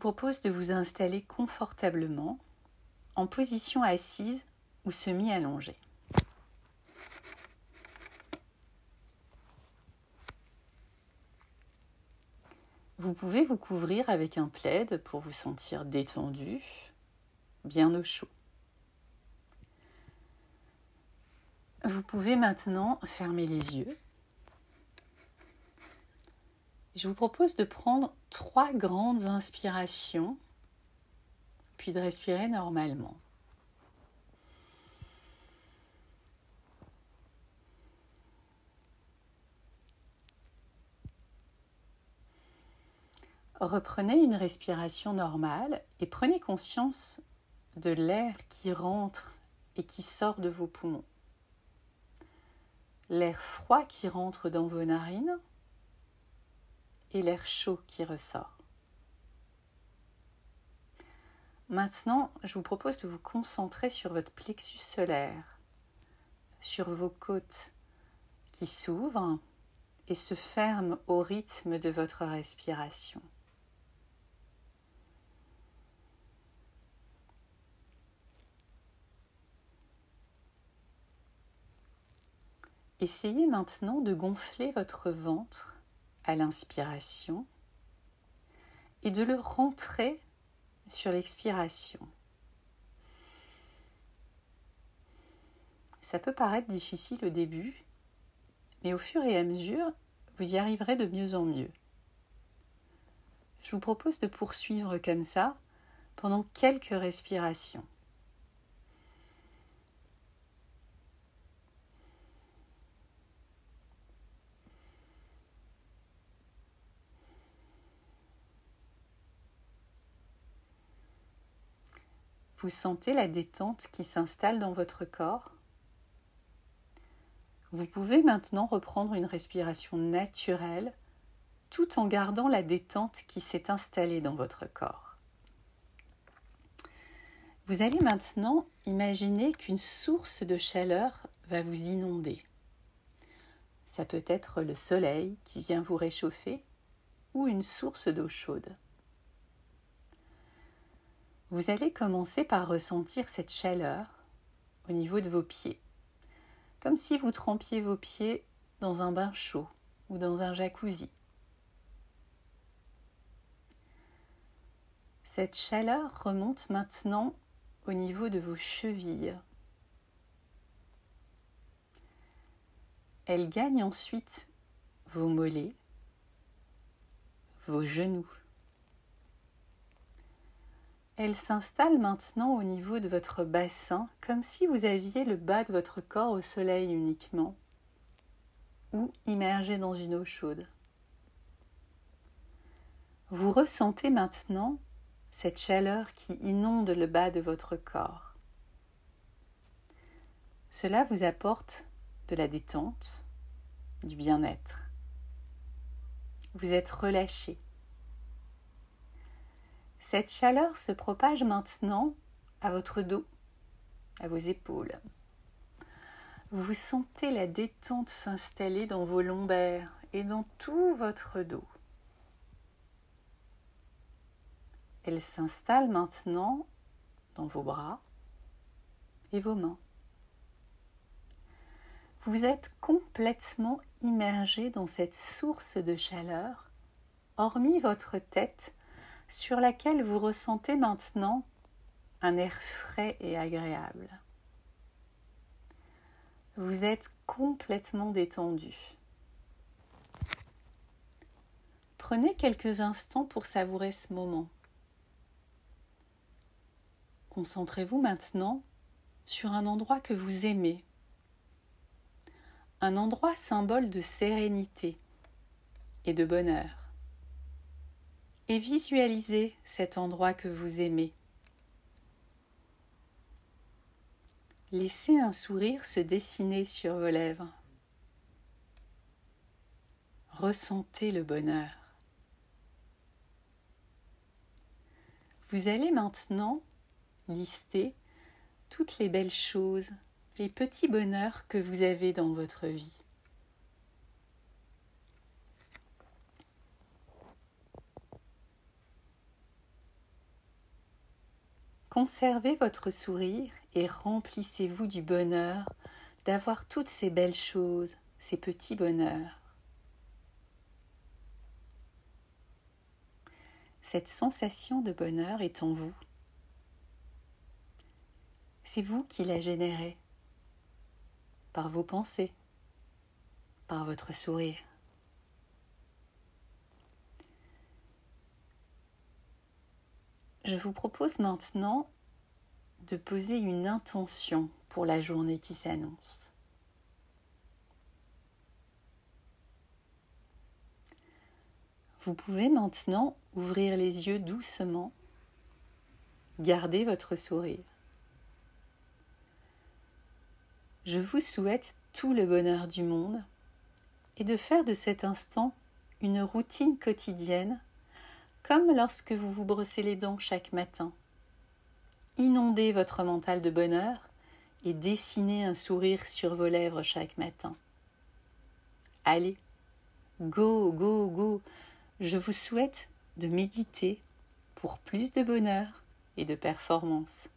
propose de vous installer confortablement en position assise ou semi-allongée. Vous pouvez vous couvrir avec un plaid pour vous sentir détendu, bien au chaud. Vous pouvez maintenant fermer les yeux. Je vous propose de prendre trois grandes inspirations, puis de respirer normalement. Reprenez une respiration normale et prenez conscience de l'air qui rentre et qui sort de vos poumons. L'air froid qui rentre dans vos narines et l'air chaud qui ressort. Maintenant, je vous propose de vous concentrer sur votre plexus solaire, sur vos côtes qui s'ouvrent et se ferment au rythme de votre respiration. Essayez maintenant de gonfler votre ventre à l'inspiration et de le rentrer sur l'expiration. Ça peut paraître difficile au début, mais au fur et à mesure, vous y arriverez de mieux en mieux. Je vous propose de poursuivre comme ça pendant quelques respirations. Vous sentez la détente qui s'installe dans votre corps? Vous pouvez maintenant reprendre une respiration naturelle tout en gardant la détente qui s'est installée dans votre corps. Vous allez maintenant imaginer qu'une source de chaleur va vous inonder. Ça peut être le soleil qui vient vous réchauffer ou une source d'eau chaude. Vous allez commencer par ressentir cette chaleur au niveau de vos pieds, comme si vous trempiez vos pieds dans un bain chaud ou dans un jacuzzi. Cette chaleur remonte maintenant au niveau de vos chevilles. Elle gagne ensuite vos mollets, vos genoux. Elle s'installe maintenant au niveau de votre bassin, comme si vous aviez le bas de votre corps au soleil uniquement, ou immergé dans une eau chaude. Vous ressentez maintenant cette chaleur qui inonde le bas de votre corps. Cela vous apporte de la détente, du bien-être. Vous êtes relâché. Cette chaleur se propage maintenant à votre dos, à vos épaules. Vous sentez la détente s'installer dans vos lombaires et dans tout votre dos. Elle s'installe maintenant dans vos bras et vos mains. Vous êtes complètement immergé dans cette source de chaleur, hormis votre tête sur laquelle vous ressentez maintenant un air frais et agréable. Vous êtes complètement détendu. Prenez quelques instants pour savourer ce moment. Concentrez-vous maintenant sur un endroit que vous aimez, un endroit symbole de sérénité et de bonheur et visualisez cet endroit que vous aimez. Laissez un sourire se dessiner sur vos lèvres. Ressentez le bonheur. Vous allez maintenant lister toutes les belles choses, les petits bonheurs que vous avez dans votre vie. Conservez votre sourire et remplissez-vous du bonheur d'avoir toutes ces belles choses, ces petits bonheurs. Cette sensation de bonheur est en vous. C'est vous qui la générez par vos pensées, par votre sourire. Je vous propose maintenant de poser une intention pour la journée qui s'annonce. Vous pouvez maintenant ouvrir les yeux doucement, garder votre sourire. Je vous souhaite tout le bonheur du monde et de faire de cet instant une routine quotidienne comme lorsque vous vous brossez les dents chaque matin. Inondez votre mental de bonheur et dessinez un sourire sur vos lèvres chaque matin. Allez, go, go, go. Je vous souhaite de méditer pour plus de bonheur et de performance.